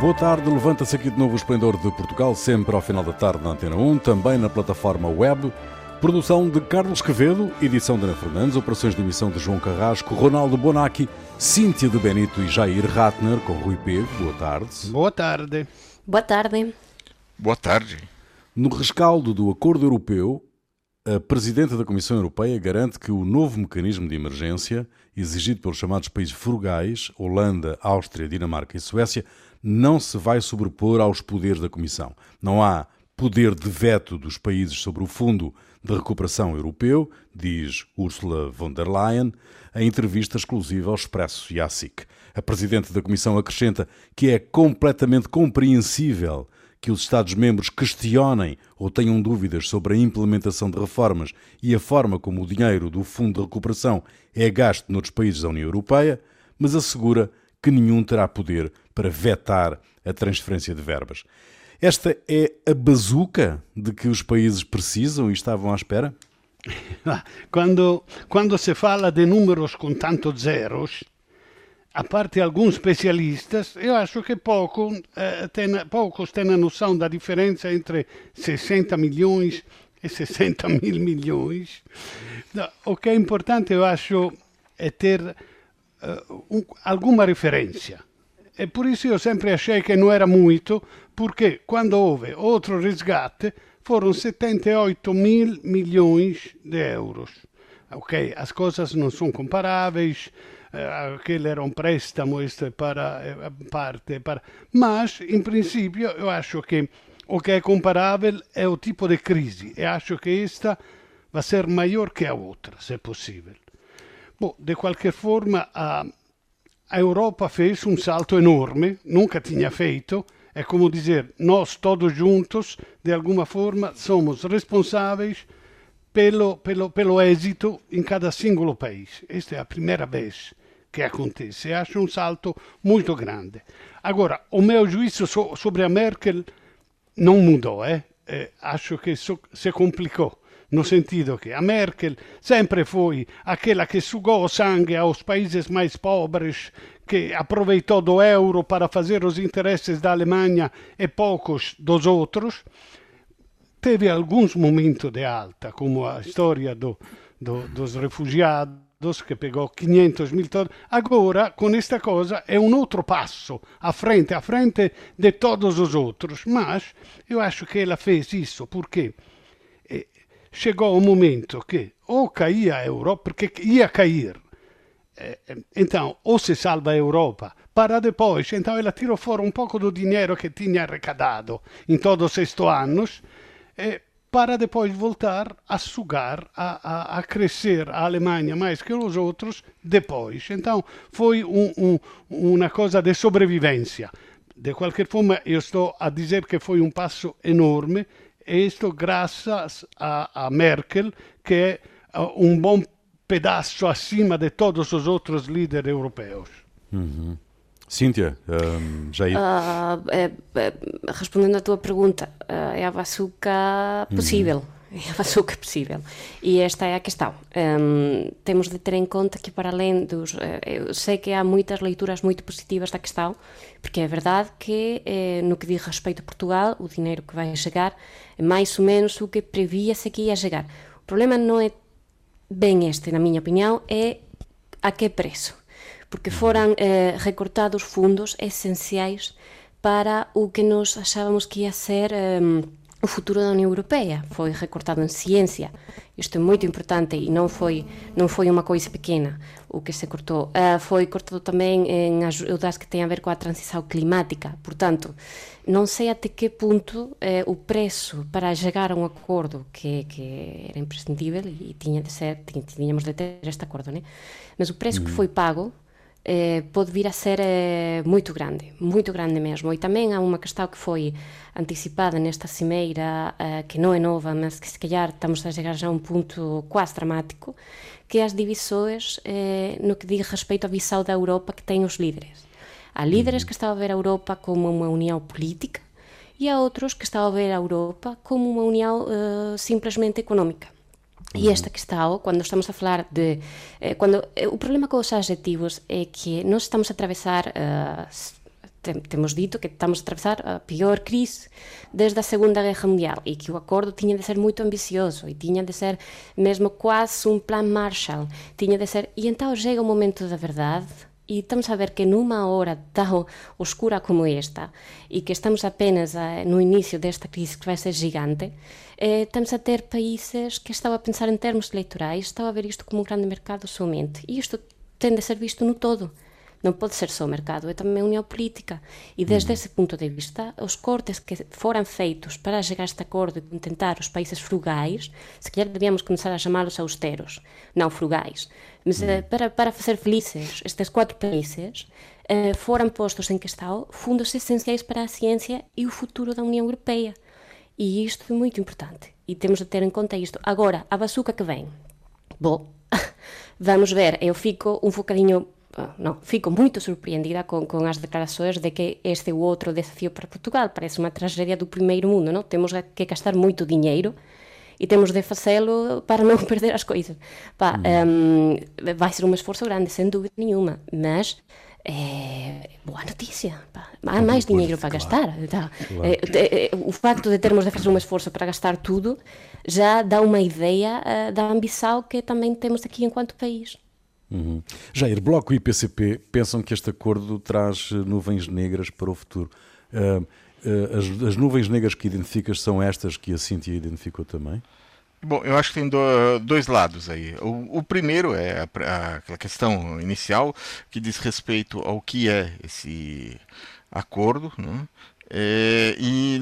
Boa tarde, levanta-se aqui de novo o Esplendor de Portugal, sempre ao final da tarde na Antena 1, também na plataforma web. Produção de Carlos Quevedo, edição de Ana Fernandes, operações de emissão de João Carrasco, Ronaldo Bonacci, Cíntia de Benito e Jair Ratner, com Rui Pego. Boa tarde. Boa tarde. Boa tarde. Boa tarde. No rescaldo do Acordo Europeu, a Presidente da Comissão Europeia garante que o novo mecanismo de emergência, exigido pelos chamados países frugais, Holanda, Áustria, Dinamarca e Suécia, não se vai sobrepor aos poderes da Comissão. Não há poder de veto dos países sobre o Fundo de Recuperação Europeu, diz Ursula von der Leyen, em entrevista exclusiva ao Expresso e à SIC. A Presidente da Comissão acrescenta que é completamente compreensível que os Estados-membros questionem ou tenham dúvidas sobre a implementação de reformas e a forma como o dinheiro do Fundo de Recuperação é gasto noutros países da União Europeia, mas assegura que nenhum terá poder para vetar a transferência de verbas. Esta é a bazuca de que os países precisam e estavam à espera? Quando, quando se fala de números com tantos zeros, a parte alguns especialistas, eu acho que pouco, eh, ten, poucos têm a noção da diferença entre 60 milhões e 60 mil milhões. O que é importante, eu acho, é ter uh, um, alguma referência. E por isso eu sempre achei que não era muito, porque quando houve outro resgate foram 78 mil milhões de euros. Ok, as coisas não são comparáveis, uh, aquele era um préstamo, é para parte, para... mas, em princípio, eu acho que o que é comparável é o tipo de crise, e acho que esta vai ser maior que a outra, se possível. Bom, de qualquer forma, a a Europa fez um salto enorme, nunca tinha feito. É como dizer, nós todos juntos, de alguma forma, somos responsáveis pelo, pelo, pelo êxito em cada singolo país. Esta é a primeira vez que acontece. Acho um salto muito grande. Agora, o meu juízo so, sobre a Merkel não mudou. Eh? Eh, acho que so, se complicou no sentido que a Merkel sempre foi aquela que sugou sangue aos países mais pobres, que aproveitou do euro para fazer os interesses da Alemanha e poucos dos outros. Teve alguns momentos de alta, como a história do, do, dos refugiados, que pegou 500 mil todos. Agora, com esta coisa, é um outro passo à frente, à frente de todos os outros. Mas eu acho que ela fez isso porque chegou um momento que ou caía a Europa, porque ia cair. Então, ou se salva a Europa, para depois, então ela tirou fora um pouco do dinheiro que tinha arrecadado em todos estes anos, para depois voltar a sugar, a, a, a, crescer a Alemanha mais que os outros depois. Então, foi um, um, uma coisa de sobrevivência. De qualquer forma, eu estou a dizer que foi um passo enorme isto graças a, a Merkel, que é um bom pedaço acima de todos os outros líderes europeus. Uhum. Cíntia, um, Jair. Uh, é, é, respondendo à tua pergunta, uh, é a bazuca possível. Uhum a que possível. E esta é a questão. Um, temos de ter em conta que, para além dos. Eh, eu sei que há muitas leituras muito positivas da questão, porque é verdade que, eh, no que diz respeito a Portugal, o dinheiro que vai chegar é mais ou menos o que previa-se que ia chegar. O problema não é bem este, na minha opinião, é a que preço. Porque foram eh, recortados fundos essenciais para o que nós achávamos que ia ser. Um, o futuro da União Europeia foi recortado em ciência. Isto é muito importante e não foi não foi uma coisa pequena o que se cortou. Uh, foi cortado também em ajudas que têm a ver com a transição climática. Portanto, não sei até que ponto eh, o preço para chegar a um acordo que, que era imprescindível e tinha de ser, tínhamos de ter este acordo, né? mas o preço que foi pago eh, pode vir a ser eh, muito grande, muito grande mesmo. E também há uma questão que foi antecipada nesta cimeira, eh, que não é nova, mas que se calhar estamos a chegar já a um ponto quase dramático, que é as divisões eh, no que diz respeito à visão da Europa que têm os líderes. Há líderes uhum. que estão a ver a Europa como uma união política e há outros que estão a ver a Europa como uma união uh, simplesmente económica. E esta questão, quando estamos a falar de. Eh, eh, o problema com os adjetivos é que nós estamos a atravessar. Uh, temos dito que estamos a atravessar a pior crise desde a Segunda Guerra Mundial e que o acordo tinha de ser muito ambicioso e tinha de ser mesmo quase um plano Marshall, tinha de ser e então chega o momento da verdade e estamos a ver que numa hora tão oscura como esta e que estamos apenas a, no início desta crise que vai ser gigante, eh, estamos a ter países que estão a pensar em termos eleitorais, estão a ver isto como um grande mercado somente. E isto tem de ser visto no todo. Não pode ser só o mercado, é também a união política. E desde uhum. esse ponto de vista, os cortes que foram feitos para chegar a este acordo e contentar os países frugais, se calhar devíamos começar a chamá-los austeros, não frugais. Mas. Eh, para, para fazer felizes estes quatro países, eh, foram postos em questão fundos essenciais para a ciência e o futuro da União Europeia. E isto é muito importante. E temos de ter em conta isto. Agora, a bazuca que vem. Bom, vamos ver. Eu fico um bocadinho não, fico muito surpreendida com, com as declarações de que este é o outro desafio para Portugal. Parece uma tragédia do primeiro mundo, não? Temos que gastar muito dinheiro e temos de fazê-lo para não perder as coisas. Pá, hum. um, vai ser um esforço grande, sem dúvida nenhuma, mas é, boa notícia. Pá. Há mais dinheiro para gastar. Tá. Claro. É, é, o facto de termos de fazer um esforço para gastar tudo já dá uma ideia uh, da ambição que também temos aqui enquanto país. Uhum. Jair, Bloco e PCP pensam que este acordo traz eh, nuvens negras para o futuro. Uh, uh, as, as, nuvens negras que identificas são estas que a Cintia identificou também? Bom, eu acho que tem do, dois lados aí. O, o primeiro é aquela questão inicial que diz respeito ao que é esse acordo, né? É, e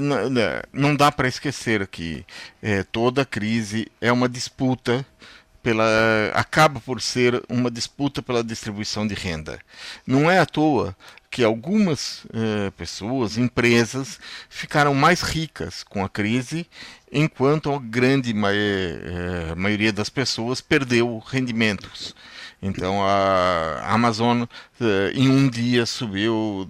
não dá para esquecer que é, toda crise é uma disputa pela acaba por ser uma disputa pela distribuição de renda. Não é à toa que algumas eh, pessoas, empresas, ficaram mais ricas com a crise, enquanto a grande ma eh, maioria das pessoas perdeu rendimentos. Então a Amazon eh, em um dia subiu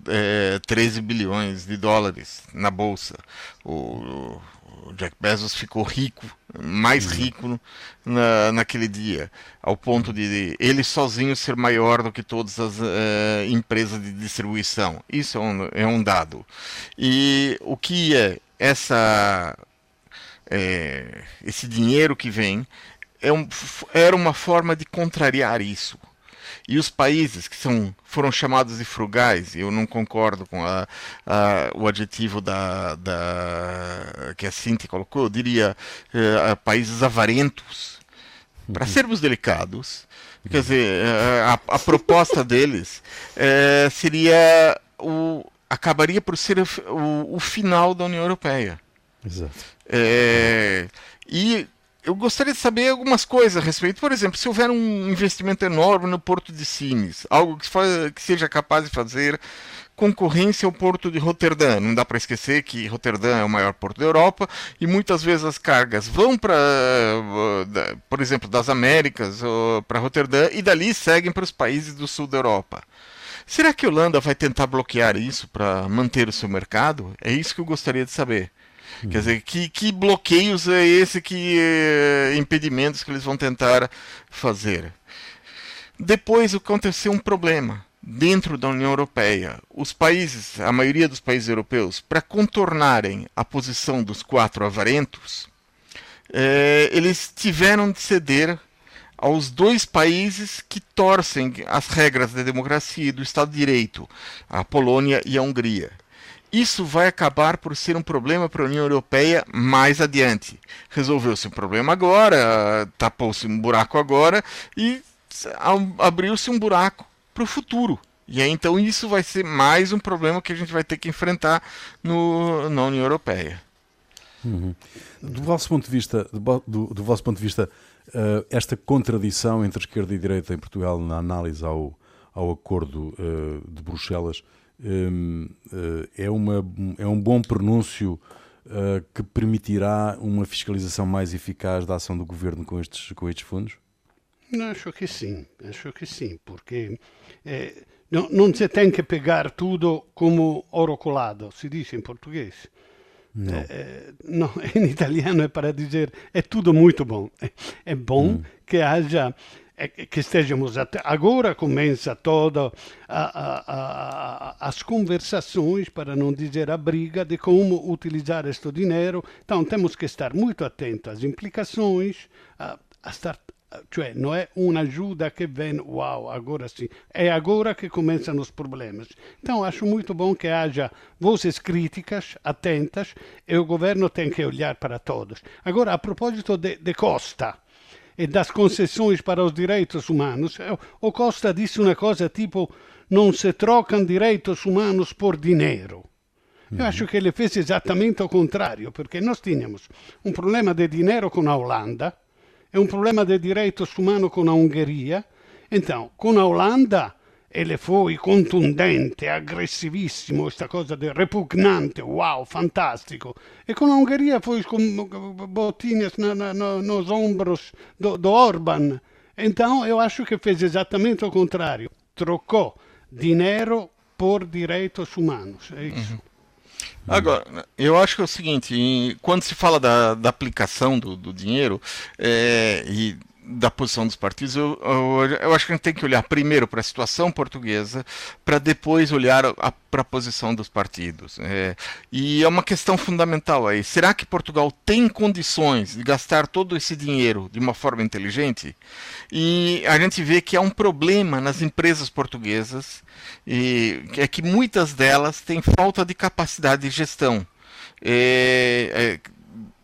13 bilhões de dólares na bolsa. O, o Jack Bezos ficou rico, mais uhum. rico na, naquele dia, ao ponto de ele sozinho ser maior do que todas as uh, empresas de distribuição. Isso é um, é um dado. E o que é essa é, esse dinheiro que vem é um, era uma forma de contrariar isso. E os países que são, foram chamados de frugais, eu não concordo com a, a, o adjetivo da, da, que a Cinti colocou, eu diria eh, países avarentos. Para uhum. sermos delicados, quer dizer, eh, a, a proposta deles eh, seria o, acabaria por ser o, o, final da União Europeia. Exato. É, e eu gostaria de saber algumas coisas a respeito. Por exemplo, se houver um investimento enorme no Porto de Sines, algo que, que seja capaz de fazer concorrência ao porto de Roterdã. Não dá para esquecer que Roterdã é o maior porto da Europa e muitas vezes as cargas vão para, por exemplo, das Américas para Roterdã e dali seguem para os países do sul da Europa. Será que a Holanda vai tentar bloquear isso para manter o seu mercado? É isso que eu gostaria de saber. Quer dizer, que, que bloqueios é esse, que eh, impedimentos que eles vão tentar fazer? Depois aconteceu um problema dentro da União Europeia. Os países, a maioria dos países europeus, para contornarem a posição dos quatro avarentos, eh, eles tiveram de ceder aos dois países que torcem as regras da democracia e do Estado de Direito, a Polônia e a Hungria. Isso vai acabar por ser um problema para a União Europeia mais adiante. Resolveu-se o problema agora, tapou-se um buraco agora e abriu-se um buraco para o futuro. E aí, então isso vai ser mais um problema que a gente vai ter que enfrentar no, na União Europeia. Uhum. Do vosso ponto de vista, do, do vosso ponto de vista, uh, esta contradição entre esquerda e direita em Portugal na análise ao, ao acordo uh, de Bruxelas é, uma, é um bom pronúncio uh, que permitirá uma fiscalização mais eficaz da ação do governo com estes, com estes fundos? Acho que sim, acho que sim, porque eh, não, não se tem que pegar tudo como oro colado, se diz em português. Não. É, não, em italiano é para dizer é tudo muito bom. É, é bom hum. que haja que estejamos até agora começa toda a, a, a, as conversações para não dizer a briga de como utilizar este dinheiro então temos que estar muito atentos às implicações a, a estar cioè non è un'ajuda che vem, uau, agora sim. É agora que começam os problemas. Então, acho muito bom que haja vozes críticas, atentas, e o governo tem que olhar para todos. Agora, a propósito de, de Costa e das concessões para os direitos humanos, o Costa disse uma coisa tipo: não se trocam direitos humanos por dinheiro. Eu acho que ele fez exatamente o contrário, porque nós tínhamos um problema de dinheiro com a Holanda, é um problema de direitos humanos com a Ungheria. Então, com a Holanda ele foi contundente, aggressivissimo, questa cosa de repugnante, wow, fantastico. E con a Ungheria foi com botinhas nos ombros do, do Orban. Então, eu acho que fez exatamente o contrário. Trocou dinheiro por direitos humanos. É isso. Uhum. Agora, eu acho que é o seguinte, quando se fala da, da aplicação do, do dinheiro é, e da posição dos partidos, eu, eu, eu, acho que a gente tem que olhar primeiro para a situação portuguesa, para depois olhar para a posição dos partidos. É, e é uma questão fundamental aí. Será que Portugal tem condições de gastar todo esse dinheiro de uma forma inteligente? E a gente vê que há um problema nas empresas portuguesas, e é que muitas delas têm falta de capacidade de gestão. É, é,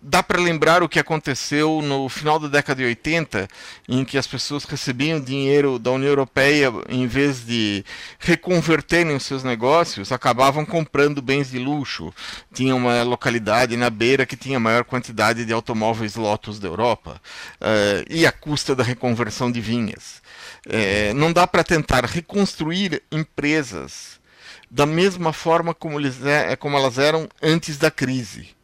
dá para lembrar o que aconteceu no final da década de 80, em que as pessoas recebiam dinheiro da União Europeia em vez de reconverterem os seus negócios, acabavam comprando bens de luxo. Tinha uma localidade na beira que tinha a maior quantidade de automóveis Lotus da Europa, uh, e a custa da reconversão de vinhas. Uh, não dá para tentar reconstruir empresas da mesma forma como, eles, é, como elas eram antes da crise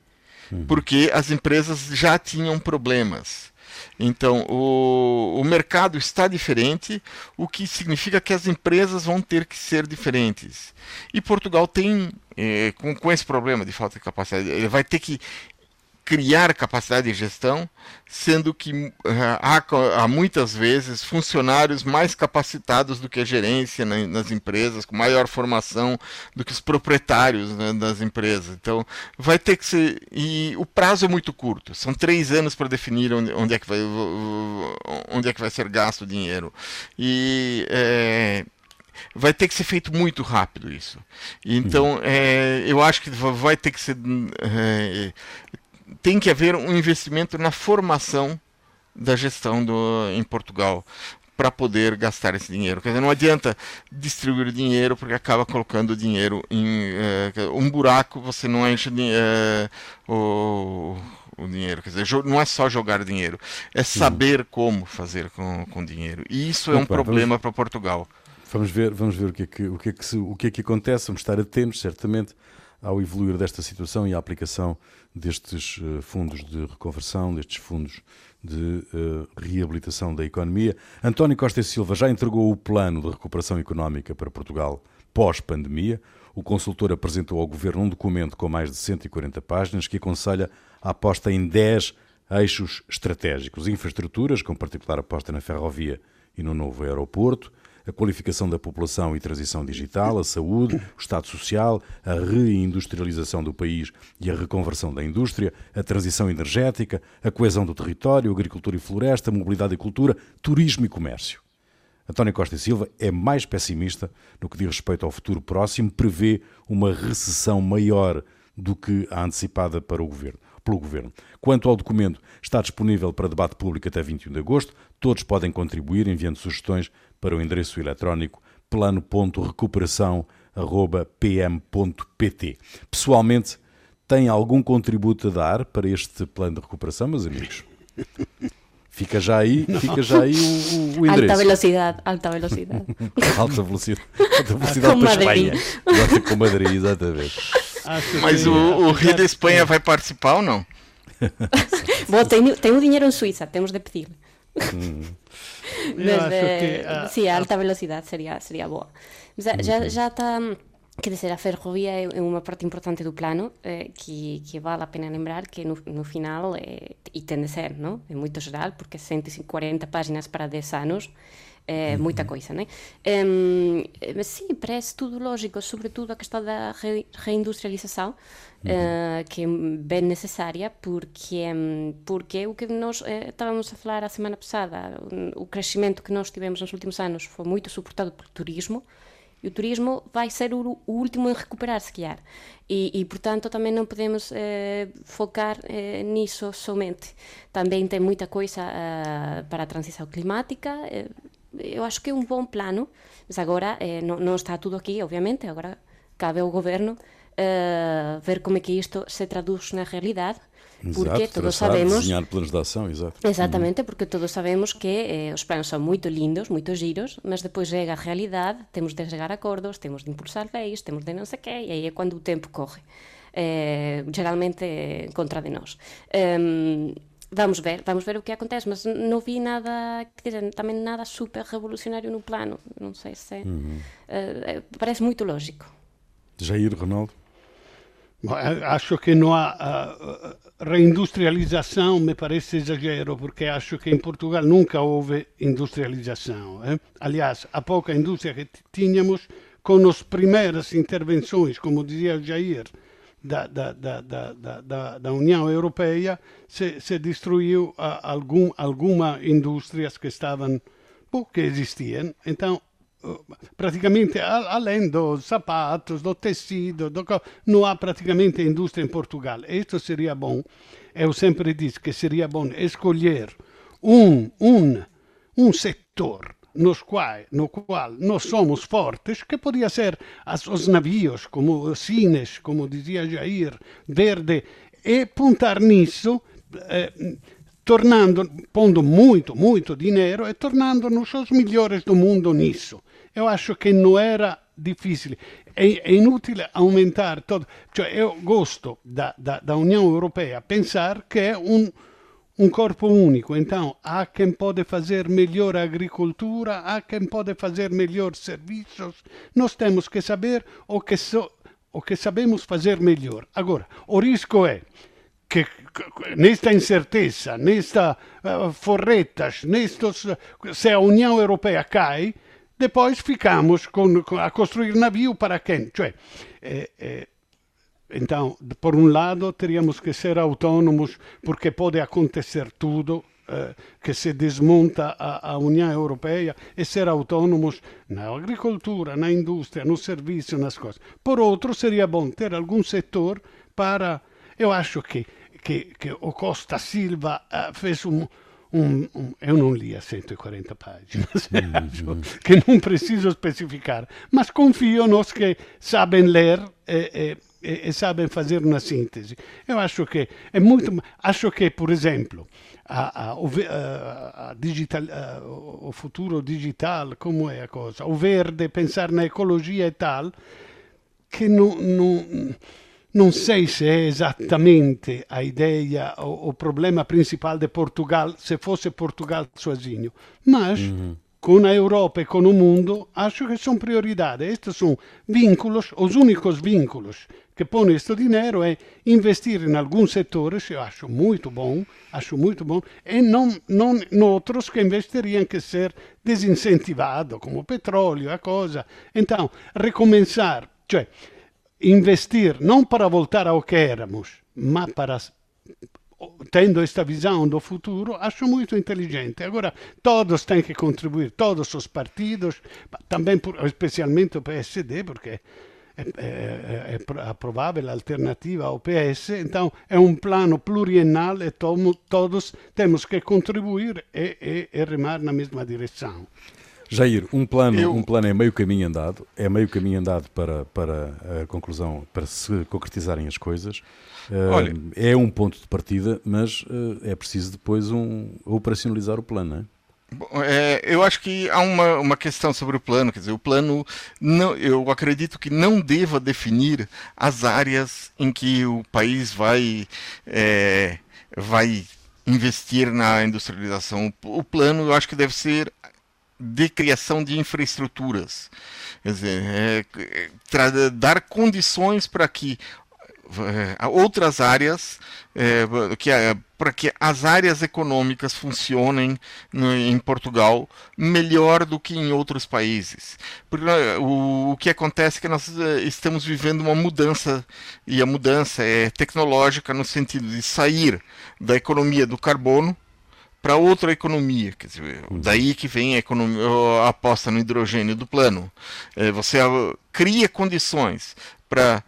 uhum. porque as empresas já tinham problemas. Então, o, o mercado está diferente, o que significa que as empresas vão ter que ser diferentes. E Portugal tem, eh, com, com esse problema de falta de capacidade, ele vai ter que criar capacidade de gestão, sendo que uh, há, há, muitas vezes funcionários mais capacitados do que a gerência na, nas empresas, com maior formação do que os proprietários né, das empresas. Então, vai ter que ser. E o prazo é muito curto, são três anos para definir onde, onde, é que vai, onde é que vai ser gasto o dinheiro. E. É, vai ter que ser feito muito rápido isso. Então, é, eu acho que vai ter que ser é, tem que haver um investimento na formação da gestão do, em Portugal para poder gastar esse dinheiro. Quer dizer, não adianta distribuir dinheiro porque acaba colocando dinheiro em uh, um buraco, você não enche uh, o, o dinheiro. Quer dizer, não é só jogar dinheiro, é saber Sim. como fazer com, com dinheiro. E isso é um problema para Portugal. Vamos ver, vamos ver o que é que, o que, é que, o que, é que acontece, vamos estar atentos, certamente, ao evoluir desta situação e à aplicação destes uh, fundos de reconversão, destes fundos de uh, reabilitação da economia. António Costa e Silva já entregou o plano de recuperação económica para Portugal pós-pandemia. O consultor apresentou ao governo um documento com mais de 140 páginas que aconselha a aposta em 10 eixos estratégicos: infraestruturas, com particular aposta na ferrovia e no novo aeroporto, a qualificação da população e transição digital, a saúde, o Estado Social, a reindustrialização do país e a reconversão da indústria, a transição energética, a coesão do território, agricultura e floresta, mobilidade e cultura, turismo e comércio. António Costa e Silva é mais pessimista no que diz respeito ao futuro próximo, prevê uma recessão maior do que a antecipada para o governo pelo Governo. Quanto ao documento, está disponível para debate público até 21 de agosto. Todos podem contribuir enviando sugestões para o endereço eletrónico plano.recuperação.pm.pt. Pessoalmente, tem algum contributo a dar para este plano de recuperação, meus amigos? Fica já aí, fica já aí o, o endereço. Alta velocidade, alta velocidade. alta velocidade, alta velocidade para Espanha. com Madrid, exatamente. Mas o, o Rio da Espanha vai participar ou não? Bom, tem, tem o dinheiro em Suíça, temos de pedir. Hum. Mas, que, uh, sim, a alta velocidade seria, seria boa. Já, já está Quer dizer, a ferrovia é uma parte importante do plano eh, que, que vale a pena lembrar que no, no final, eh, e tem de ser, não? é muito geral, porque 140 páginas para 10 anos é muita coisa, né? Um, mas sim, parece tudo lógico, sobretudo a questão da re, reindustrialização, uhum. uh, que é bem necessária, porque, um, porque o que nós uh, estávamos a falar a semana passada, o, crescimento que nós tivemos nos últimos anos foi muito suportado pelo turismo, e o turismo vai ser o, último em recuperar, se calhar. E, e portanto, também não podemos eh, focar eh, nisso somente. Também tem muita coisa para a transição climática. Eh, eu acho que é um bom plano, mas agora não, não, está tudo aqui, obviamente. Agora cabe ao governo ver como é que isto se traduz na realidade porque exato, todos sabemos desenhar planos de ação, exato. Exatamente, porque todos sabemos que eh, os planos são muito lindos, muito giros, mas depois chega a realidade, temos de chegar a acordos, temos de impulsar leis, temos de não sei o quê, e aí é quando o tempo corre. Eh, geralmente contra de nós. Vamos ver, vamos ver o que acontece, mas não vi nada, quer dizer, também nada super revolucionário no plano, não sei se uhum. uh, parece muito lógico. Jair, Ronaldo? Acho que não há uh, reindustrialização, me parece exagero, porque acho que em Portugal nunca houve industrialização. Eh? Aliás, a pouca indústria que tínhamos, com as primeiras intervenções, como dizia o Jair, da, da, da, da, União Europeia, se, se destruiu uh, algum, alguma indústrias que estavam, que existiam. Então, praticamente além dos sapatos, do tecido, do, não há praticamente indústria em Portugal. Isto seria bom. Eu sempre disse que seria bom escolher um, um, um setor nos qual, no qual nós somos fortes, que podia ser as, os navios, como os cines, como dizia Jair, verde, e puntar nisso, eh, tornando, pondo muito, muito dinheiro e tornando-nos os melhores do mundo nisso. Eu acho que não era difícil. É, é inutile aumentar todo. Cioè, eu gosto da, da, da União Europeia pensar que é um, um corpo único. Então, há quem pode fazer melhor agricultura, há quem pode fazer melhor serviços. Nós temos que saber o que, so, o que sabemos fazer melhor. Agora, o risco é que nesta incerteza, nesta uh, forretas, nestos, se a União Europeia cai, depois ficamos com, a construir navio para quem? Cioè, eh, eh, então, por um lado, teríamos que ser autônomos, porque pode acontecer tudo, eh, que se desmonta a, a, União Europeia, e ser autônomos na agricultura, na indústria, no serviço, nas coisas. Por outro, seria bom ter algum setor para. Eu acho que, que, que o Costa Silva uh, fez um, um, um, eu não li as 140 páginas, uhum. que não preciso especificar, mas confio nos que sabem ler e, e, e, sabem fazer uma síntese. Eu acho que é muito. Acho que, por exemplo, a, a, a digital, o futuro digital, como é a coisa? O verde, pensar na ecologia e tal, que não. não não sei se é exatamente a ideia, o, o problema principal de Portugal, se fosse Portugal sozinho, mas uhum. Com a Europa e com o mundo, acho que são prioridades. Estes são vínculos, os únicos vínculos que põe este dinheiro é investir em alguns setores, eu acho muito bom, acho muito bom, e não, em outros que investeriam que ser desincentivados, como petróleo, a coisa. Então, recomeçar, cioè, investir não para voltar ao que éramos, mas para tendo esta visão do futuro, acho muito inteligente. Agora, todos têm que contribuir, todos os partidos, também especialmente o PSD, porque é, é, é, a provável alternativa ao PS, então é um plano pluriennal e tomo, todos temos que contribuir e, e, e remar na mesma direção. Jair, um plano, Eu... um plano é meio caminho andado, é meio caminho andado para, para a conclusão, para se concretizarem as coisas. Olha, é um ponto de partida, mas uh, é preciso depois um, operacionalizar o plano, não é? É, eu acho que há uma, uma questão sobre o plano, quer dizer, o plano, não, eu acredito que não deva definir as áreas em que o país vai, é, vai investir na industrialização. O plano, eu acho que deve ser de criação de infraestruturas. Quer dizer, é, é, dar condições para que outras áreas é, que para que as áreas econômicas funcionem no, em Portugal melhor do que em outros países. Porque o, o que acontece é que nós é, estamos vivendo uma mudança e a mudança é tecnológica no sentido de sair da economia do carbono para outra economia. Quer dizer, uhum. daí que vem a, economia, a aposta no hidrogênio do plano. É, você cria condições para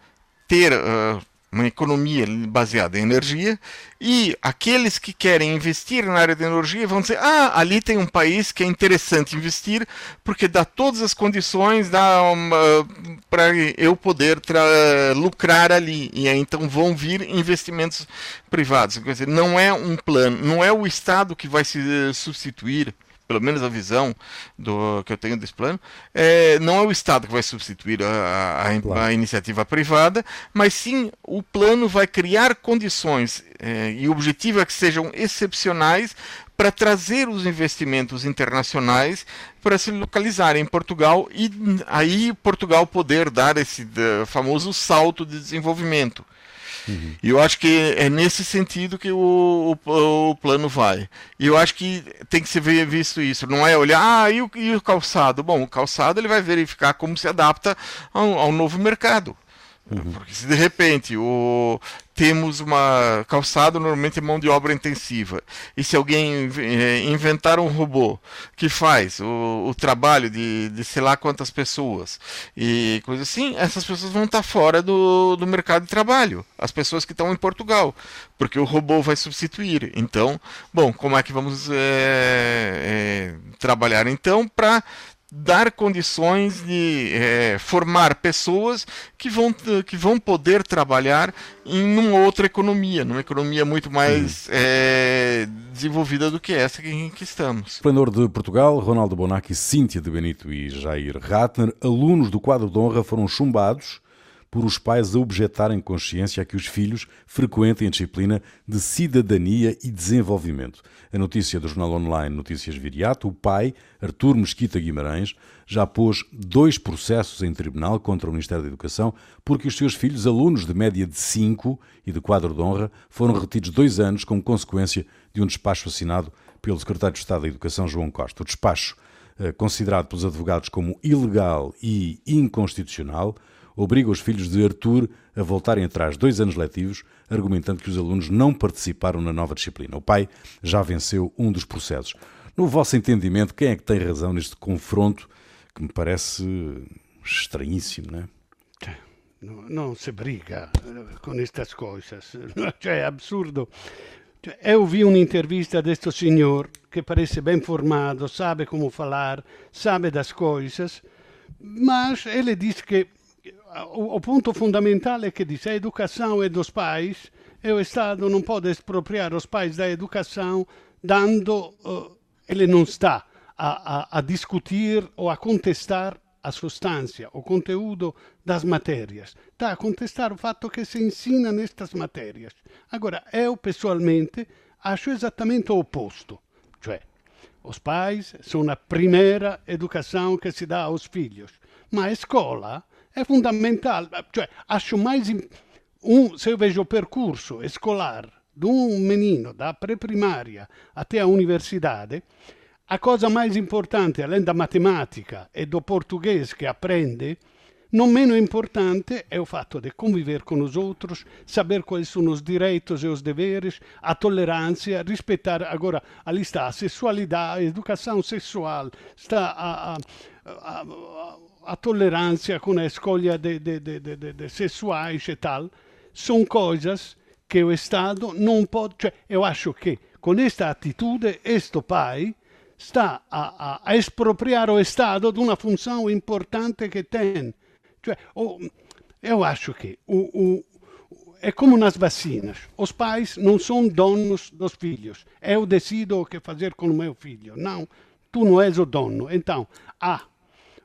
ter uh, uma economia baseada em energia, e aqueles que querem investir na área de energia vão dizer: ah, ali tem um país que é interessante investir, porque dá todas as condições para eu poder lucrar ali. E aí, então vão vir investimentos privados. Quer dizer, não é um plano, não é o Estado que vai se substituir pelo menos a visão do, que eu tenho desse plano, é, não é o Estado que vai substituir a, a, claro. a iniciativa privada, mas sim o plano vai criar condições, é, e o objetivo é que sejam excepcionais para trazer os investimentos internacionais para se localizarem em Portugal e aí Portugal poder dar esse famoso salto de desenvolvimento. Uhum. E eu acho que é nesse sentido que o, o, o, plano vai. E eu acho que tem que ser visto isso. Não é olhar, ah, e o, e o calçado? Bom, o calçado ele vai verificar como se adapta ao, ao novo mercado. Uhum. Porque se de repente o, temos uma calçada normalmente é mão de obra intensiva e se alguém é, inventar um robô que faz o, o trabalho de, de sei lá quantas pessoas e coisa assim, essas pessoas vão estar fora do, do mercado de trabalho, as pessoas que estão em Portugal, porque o robô vai substituir. Então, bom, como é que vamos é, é, trabalhar então para dar condições de é, formar pessoas que vão, que vão poder trabalhar em uma outra economia, numa economia muito mais é, desenvolvida do que essa em que estamos. Esplendor de Portugal, Ronaldo Bonacci, Cíntia de Benito e Jair Ratner, alunos do quadro de honra foram chumbados por os pais a objetarem consciência a que os filhos frequentem a disciplina de cidadania e desenvolvimento. A notícia do jornal online Notícias Viriato, o pai, Artur Mesquita Guimarães, já pôs dois processos em tribunal contra o Ministério da Educação porque os seus filhos, alunos de média de 5 e de quadro de honra, foram retidos dois anos como consequência de um despacho assinado pelo Secretário de Estado da Educação, João Costa. O despacho, eh, considerado pelos advogados como ilegal e inconstitucional, obriga os filhos de Arthur a voltarem atrás dois anos letivos, argumentando que os alunos não participaram na nova disciplina. O pai já venceu um dos processos. No vosso entendimento, quem é que tem razão neste confronto que me parece estranhíssimo, não é? Não se briga com estas coisas, cioè, é absurdo. Eu vi un'intervista deste senhor que parece bem formado, sabe como falar, sabe das coisas, mas ele diz que o, o ponto fundamental é que diz a educação é dos pais e o Estado não pode expropriar os pais da educação dando, uh, ele não está a, a, a discutir ou a contestar a substância, o conteúdo das matérias. Está a contestar o fatto che si ensina nestas matérias. Agora, eu pessoalmente acho exatamente o oposto. Cioè, os pais são a primeira educação que se dá aos filhos, ma a escola é fundamental. Cioè, acho mais. Um, se eu vejo o percurso escolar de um menino da pré-primária até a universidade, a cosa mais importante, além da matemática e do português que aprende, não menos importante é o fato de conviver com os outros, saber quais são os direitos e os deveres, a tolerância, respeitar. Agora, ali está a sexualidade, a educação sexual, está a, a, a, a tolerância com a escolha de, de, de, de, sexuais e tal, são coisas que o Estado não pode. Cioè, eu acho que com esta atitude, este pai sta a, a, a expropriare o Estado de uma função importante que tem. Cioè, eu acho que o, o, é como nas vacinas. Os pais não são donos dos filhos. Eu decido o que fazer com o meu filho. Não, tu não és o dono. Então, há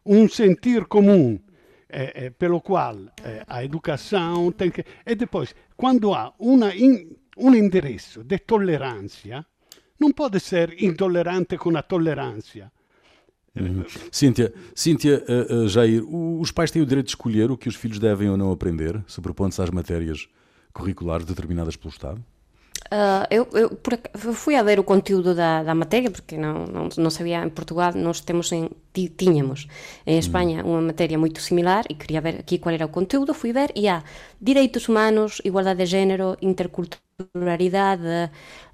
um sentir comum eh, eh, pelo qual eh, a educação tem que... E depois, quando há in, um endereço de tolerância, não pode ser intolerante com a tolerância. Uhum. Cíntia, Cíntia uh, uh, Jair, os pais têm o direito de escolher o que os filhos devem ou não aprender, sobrepondo-se às matérias curriculares determinadas pelo Estado? Uh, eu, eu, eu, fui a ver o conteúdo da, da matéria, porque não, não, não, sabia, em Portugal nós temos em, tínhamos em Espanha uma matéria muito similar e queria ver aqui qual era o conteúdo, fui ver e há direitos humanos, igualdade de género, interculturalidade,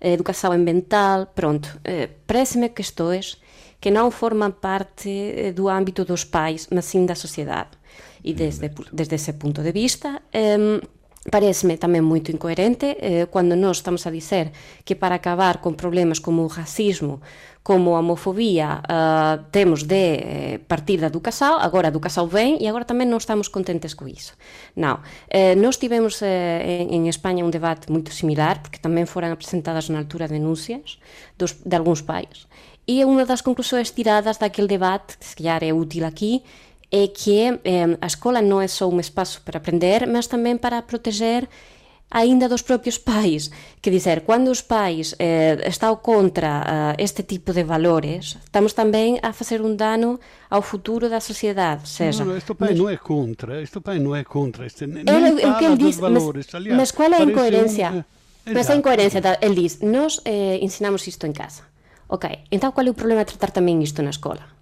educação ambiental, pronto. Uh, Parece-me questões que não formam parte eh, do âmbito dos pais, mas sim da sociedade. E desde, desde esse ponto de vista, um, Parece-me moito incoherente eh, cando nós estamos a dizer que para acabar con problemas como o racismo, como a homofobia, uh, temos de eh, partir da educação, agora a educação vem e agora tamén non estamos contentes con iso. Non, eh, nós tivemos eh, España un debate moito similar, porque tamén foran apresentadas na altura denuncias dos, de algúns pais, e unha das conclusões tiradas daquele debate, que se calhar é útil aquí, é que eh, a escola non é só un espazo para aprender, mas tamén para proteger aínda dos propios pais, que dizer, cando os pais eh, están contra eh, este tipo de valores, estamos tamén a facer un dano ao futuro da sociedade, seja... No, no, isto pai non é contra, isto pai non é contra, este, fala que dos diz, valores, mas, aliás, mas qual é a incoherencia? Un, eh, mas a incoherencia, el diz, nos eh, ensinamos isto en casa, ok, entón qual é o problema de tratar tamén isto na escola?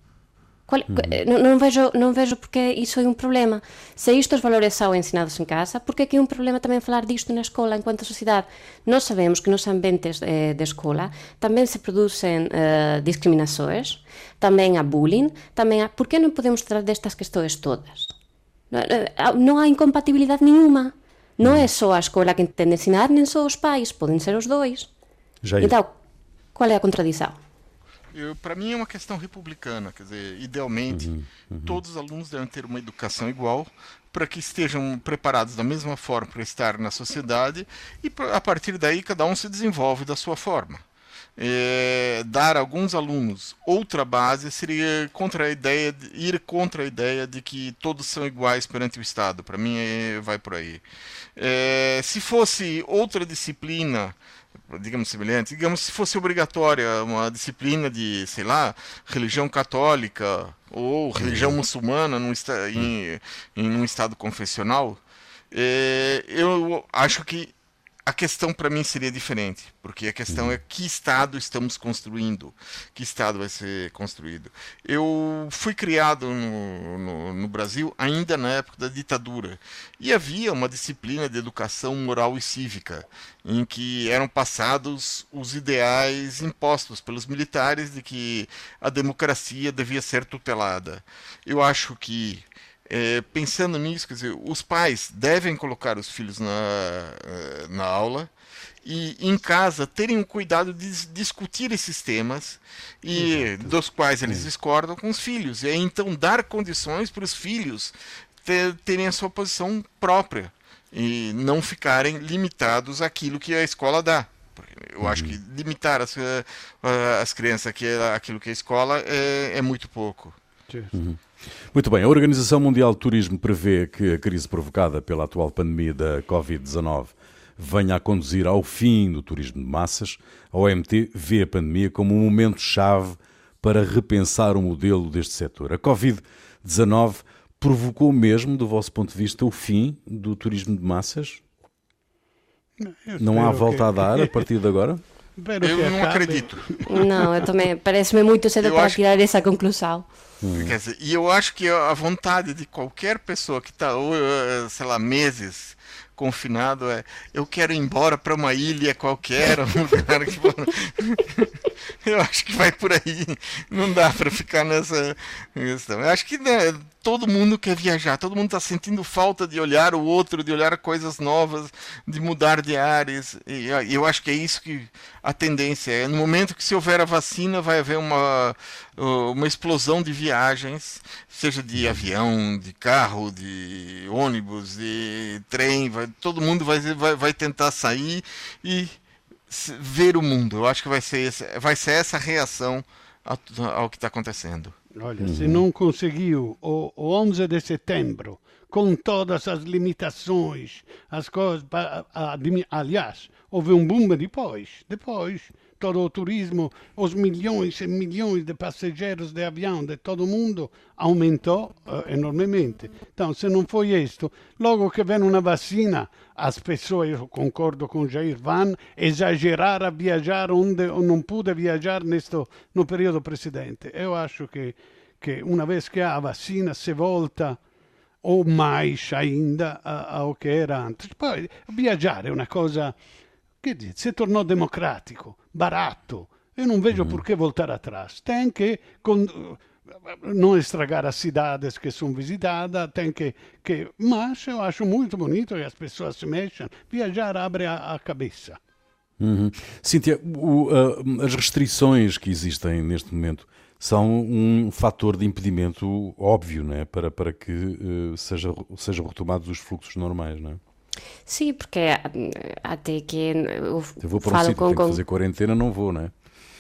Qual, uhum. não, não, vejo, não vejo porque isso é um problema. Se isto os valores são ensinados em casa, porque é que é um problema também falar disto na escola, enquanto sociedade? Nós sabemos que nos ambientes eh, de escola também se produzem eh, discriminações, também há bullying, também há... Por que não podemos tratar destas questões todas? Não há incompatibilidade nenhuma. Não é só a escola que tem de ensinar, nem só os pais, podem ser os dois. Então, qual é a contradição? Para mim é uma questão republicana, quer dizer, idealmente uhum, uhum. todos os alunos devem ter uma educação igual para que estejam preparados da mesma forma para estar na sociedade e a partir daí cada um se desenvolve da sua forma. É, dar a alguns alunos outra base seria contra a ideia de, ir contra a ideia de que todos são iguais perante o Estado. Para mim é, vai por aí. É, se fosse outra disciplina digamos semelhante, digamos se fosse obrigatória uma disciplina de, sei lá, religião católica ou religião uhum. muçulmana num, em, em um estado confessional, é, eu acho que a questão para mim seria diferente, porque a questão é que Estado estamos construindo, que Estado vai ser construído. Eu fui criado no, no, no, Brasil ainda na época da ditadura e havia uma disciplina de educação moral e cívica em que eram passados os ideais impostos pelos militares de que a democracia devia ser tutelada. Eu acho que é, pensando nisso, quer dizer, os pais devem colocar os filhos na, eh, na aula e em casa terem o cuidado de discutir esses temas e Exato. dos quais eles é. discordam com os filhos e então dar condições para os filhos ter, terem a sua posição própria e não ficarem limitados àquilo que a escola dá. Eu uhum. acho que limitar as, eh, as crianças àquilo que a escola é, é muito pouco. Uhum. Muito bem, a Organização Mundial de Turismo prevê que a crise provocada pela atual pandemia da Covid-19 venha a conduzir ao fim do turismo de massas. A OMT vê a pandemia como um momento-chave para repensar o modelo deste setor. A Covid-19 provocou mesmo, do vosso ponto de vista, o fim do turismo de massas? Não há volta que... a dar a partir de agora? eu não acredito. Não, eu também. Parece-me muito cedo eu para acho... tirar essa conclusão. Hum. Quer dizer, e eu acho que a vontade de qualquer pessoa que está, sei lá, meses confinado é eu quero ir embora para uma ilha qualquer, um lugar que eu acho que vai por aí. Não dá para ficar nessa questão. Eu acho que né, todo mundo quer viajar, todo mundo está sentindo falta de olhar o outro, de olhar coisas novas, de mudar de áreas. E eu acho que é isso que a tendência é. No momento que se houver a vacina, vai haver uma, uma explosão de viagens, seja de avião, de carro, de ônibus, de trem, vai, todo mundo vai, vai, vai tentar sair e ver o mundo. Eu acho que vai ser, esse, vai ser essa reação ao, ao que está acontecendo. Olha, uhum. se não conseguiu o, o 11 de setembro, com todas as limitações, as coisas. Aliás, houve um boom depois. Depois, todo o turismo, os milhões e milhões de passageiros de avião de todo o mundo aumentou uh, enormemente. Então, se não foi isto, logo que vem uma vacina, as pessoas, eu concordo com Jair, vão exagerar a viajar onde não pude viajar nesto, no período precedente. Eu acho que, que uma vez que há a vacina, se volta ou mais ainda ao que era antes. Poi viaggiare è una cosa che si tornò democratico, barato. Eu não vejo mm. por que voltar atrás. Tem que con, não estragar as cidades que são visitadas, tem que, que. Mas eu acho muito bonito que as pessoas se mexam. Viajar abre a, a cabeça. Uhum. Cíntia, o, uh, as restrições que existem neste momento são um fator de impedimento óbvio não é? para, para que uh, seja, sejam retomados os fluxos normais, não é? Sim, porque até que eu, eu vou para um sítio, com, tenho que fazer quarentena, não vou, não é?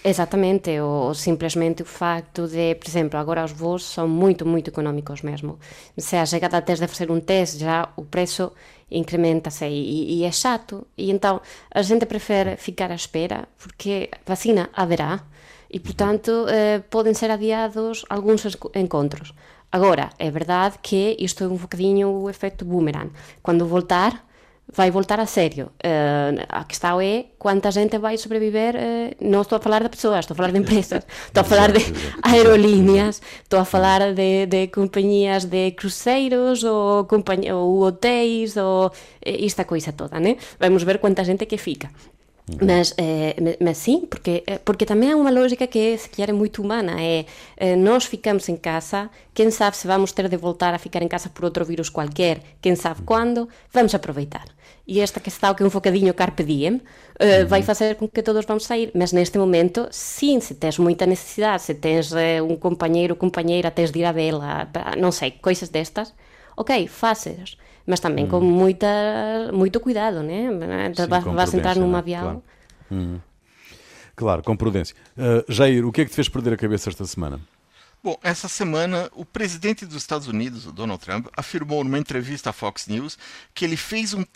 Exatamente, ou simplesmente o facto de, por exemplo, agora os voos são muito, muito económicos mesmo. Se a chegada até de fazer um teste, já o preço incrementa-se e, e, é chato. E então a gente prefere ficar à espera, porque vacina haverá, e, portanto, eh, podem ser adiados alguns encontros. Agora, é verdade que isto é un bocadinho o efecto boomerang. Quando voltar, vai voltar a serio. Uh, eh, a questão é quanta gente vai sobreviver. Eh, uh, non estou a falar de pessoas, estou a falar de empresas, estou a falar de aerolíneas, estou a falar de, de compañías de cruceiros ou, compañ... ou hotéis ou eh, esta coisa toda, né? Vamos ver quanta gente que fica. Mas, eh, mas sim, porque, eh, porque também há uma lógica que é, se calhar, é muito humana. É, eh, nós ficamos em casa, quem sabe se vamos ter de voltar a ficar em casa por outro vírus qualquer, quem sabe quando, vamos aproveitar. E esta questão que é um bocadinho carpe diem, uhum. vai fazer com que todos vamos sair. Mas neste momento, sim, se tens muita necessidade, se tens eh, um companheiro companheira, tens de ir a vê-la, não sei, coisas destas, ok, fazes mas também hum. com muita, muito cuidado, né? Sim, vai, vai sentar num avião. Claro. Hum. claro. com prudência. Uh, Jair, o que é que te fez perder a cabeça esta semana? Bom, essa semana o presidente dos Estados Unidos, Donald Trump, afirmou numa entrevista à Fox News que ele fez um,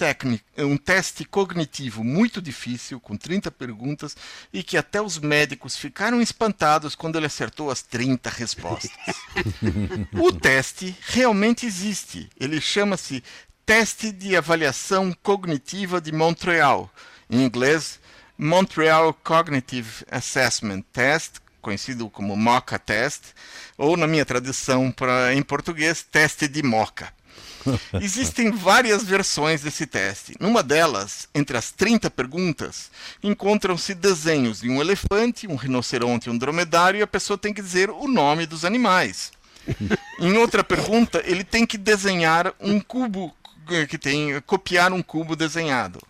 um teste cognitivo muito difícil, com 30 perguntas, e que até os médicos ficaram espantados quando ele acertou as 30 respostas. o teste realmente existe. Ele chama-se Teste de Avaliação Cognitiva de Montreal, em inglês, Montreal Cognitive Assessment Test, conhecido como Moca Test, ou na minha tradução para em português, teste de Moca. Existem várias versões desse teste. Numa delas, entre as 30 perguntas, encontram-se desenhos de um elefante, um rinoceronte e um dromedário, e a pessoa tem que dizer o nome dos animais. em outra pergunta, ele tem que desenhar um cubo que tem copiar um cubo desenhado.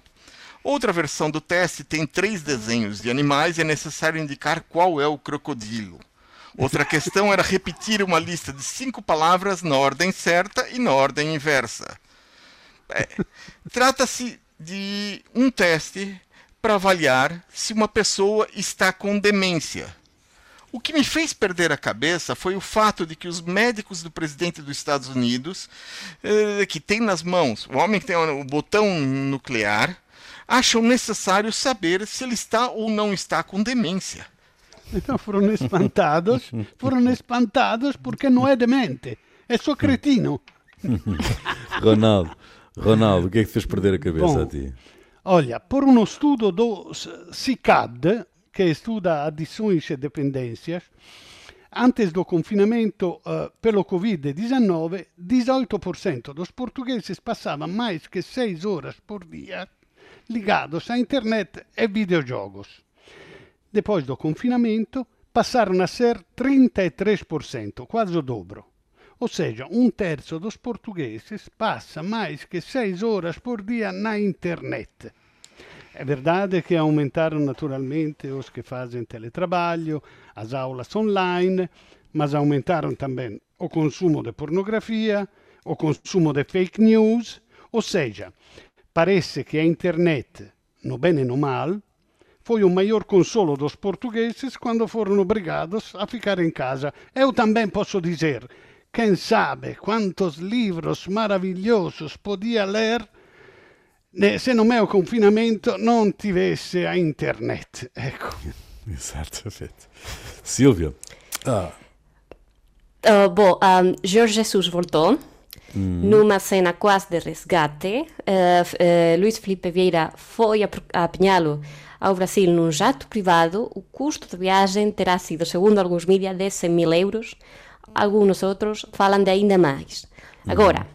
Outra versão do teste tem três desenhos de animais e é necessário indicar qual é o crocodilo. Outra questão era repetir uma lista de cinco palavras na ordem certa e na ordem inversa. É, Trata-se de um teste para avaliar se uma pessoa está com demência. O que me fez perder a cabeça foi o fato de que os médicos do presidente dos Estados Unidos, eh, que tem nas mãos, o homem que tem o botão nuclear, acham necessário saber se ele está ou não está com demência. Então foram espantados, foram espantados porque não é demente, é só cretino. Ronaldo, Ronaldo, o que é que fez perder a cabeça Bom, a ti? Olha, por um estudo do CICAD, que estuda adições e dependências, antes do confinamento uh, pelo Covid-19, 18% dos portugueses passavam mais que 6 horas por dia ligados a internet e videojogos. Depois do confinamento, passaram a ser 33%, quase o dobro. Ou seja, um terço dos portugueses passa mais que 6 horas por dia na internet. É verdade que aumentaram naturalmente os que fazem teletrabalho, as aulas online, mas aumentaram também o consumo de pornografia, o consumo de fake news, ou seja, Parece que a internet, no bem e no mal, foi o maior consolo dos portugueses quando foram obrigados a ficar em casa. Eu também posso dizer, quem sabe quantos livros maravilhosos podia ler se no meu confinamento não tivesse a internet. Ecco. Exatamente. Silvia. Ah. Uh, bom, um, Jorge Jesus voltou. Numa cena quase de resgate, uh, uh, Luís Felipe Vieira foi apanhá-lo ao Brasil num jato privado. O custo da viagem terá sido, segundo alguns mídias, de 100 mil euros. Alguns outros falam de ainda mais. Agora,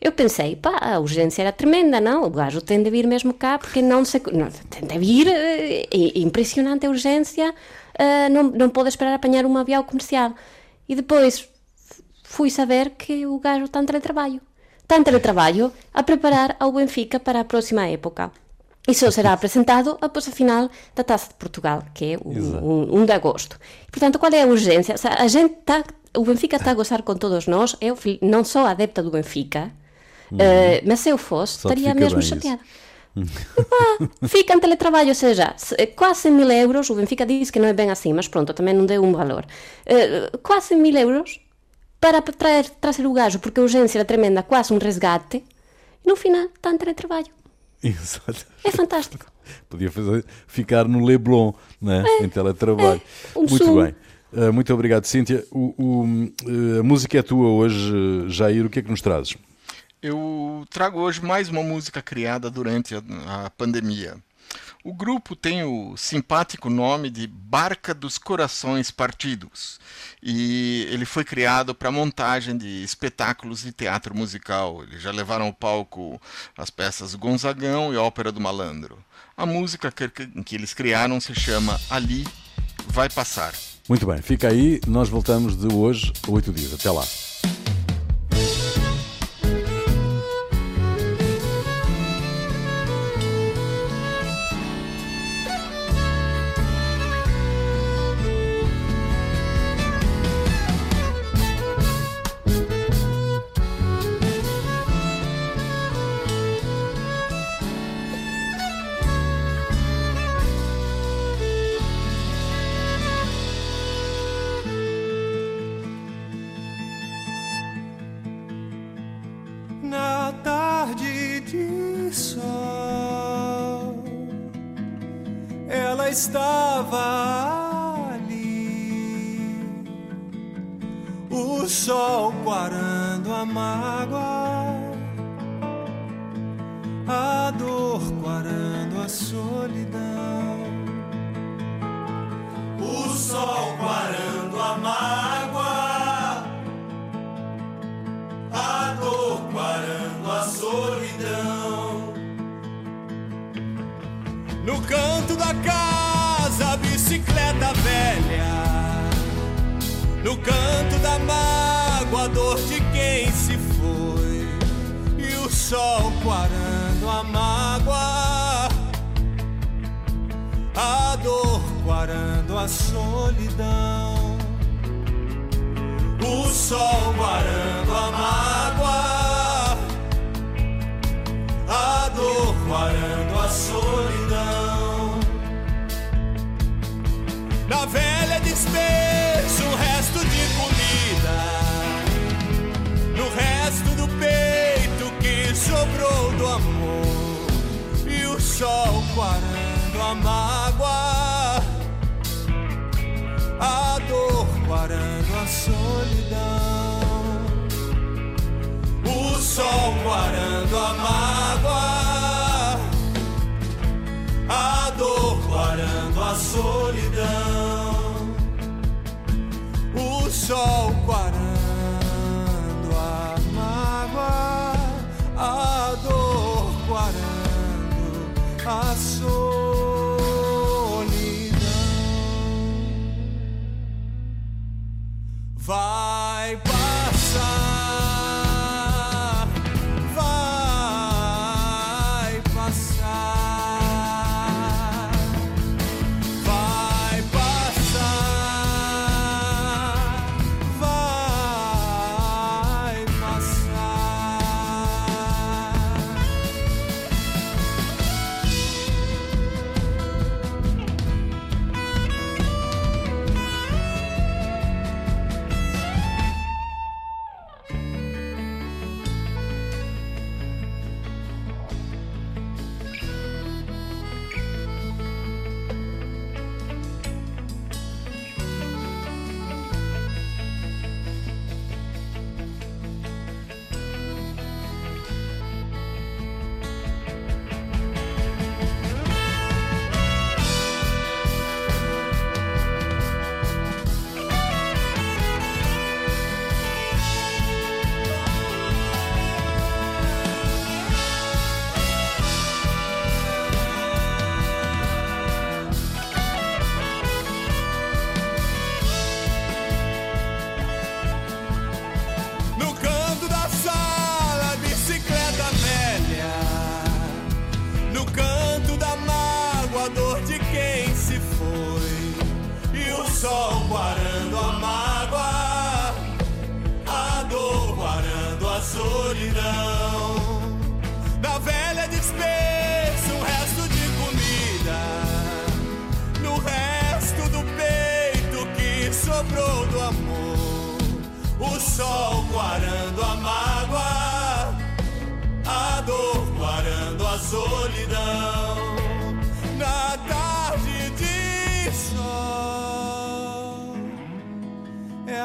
eu pensei, pá, a urgência era tremenda, não? O gajo tem de vir mesmo cá, porque não se... Não, tem de vir, é impressionante a urgência, uh, não, não pode esperar apanhar um avião comercial. E depois fui saber que o gajo está em teletrabalho. Está em teletrabalho a preparar ao Benfica para a próxima época. Isso será apresentado após a final da Taça de Portugal, que é o 1 um, de agosto. Portanto, qual é a urgência? A gente tá, o Benfica está a gozar com todos nós. Eu não sou adepta do Benfica, uhum. uh, mas se eu fosse, Só estaria mesmo chateada. Pá, fica em teletrabalho, ou seja, quase 100 mil euros. O Benfica diz que não é bem assim, mas pronto, também não deu um valor. Uh, quase 100 mil euros para trazer, trazer o gajo, porque a urgência era tremenda, quase um resgate, e no final está em teletrabalho. Exato. É fantástico. Podia fazer, ficar no Leblon, né? É, em teletrabalho. É, um muito bem. Uh, muito obrigado, Cíntia. O, o, uh, a música é tua hoje, Jair. O que é que nos trazes? Eu trago hoje mais uma música criada durante a, a pandemia. O grupo tem o simpático nome de Barca dos Corações Partidos e ele foi criado para montagem de espetáculos de teatro musical. Eles já levaram ao palco as peças Gonzagão e Ópera do Malandro. A música que, eles criaram se chama Ali Vai Passar. Muito bem, fica aí, nós voltamos de hoje oito dias. Até lá. Estava ali, o sol quarando a mágoa, a dor quarando a solidão, o sol quarando a mágoa, a dor quarando a solidão. No canto da casa bicicleta velha. No canto da mágoa, dor de quem se foi. E o sol quarando a mágoa, a dor quarando a solidão, o sol quarando amor. E o sol quarando a mágoa. A dor quarando a solidão. O sol quarando a mágoa. A dor quarando a solidão sol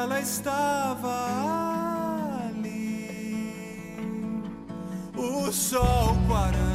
ela estava ali. O sol guarando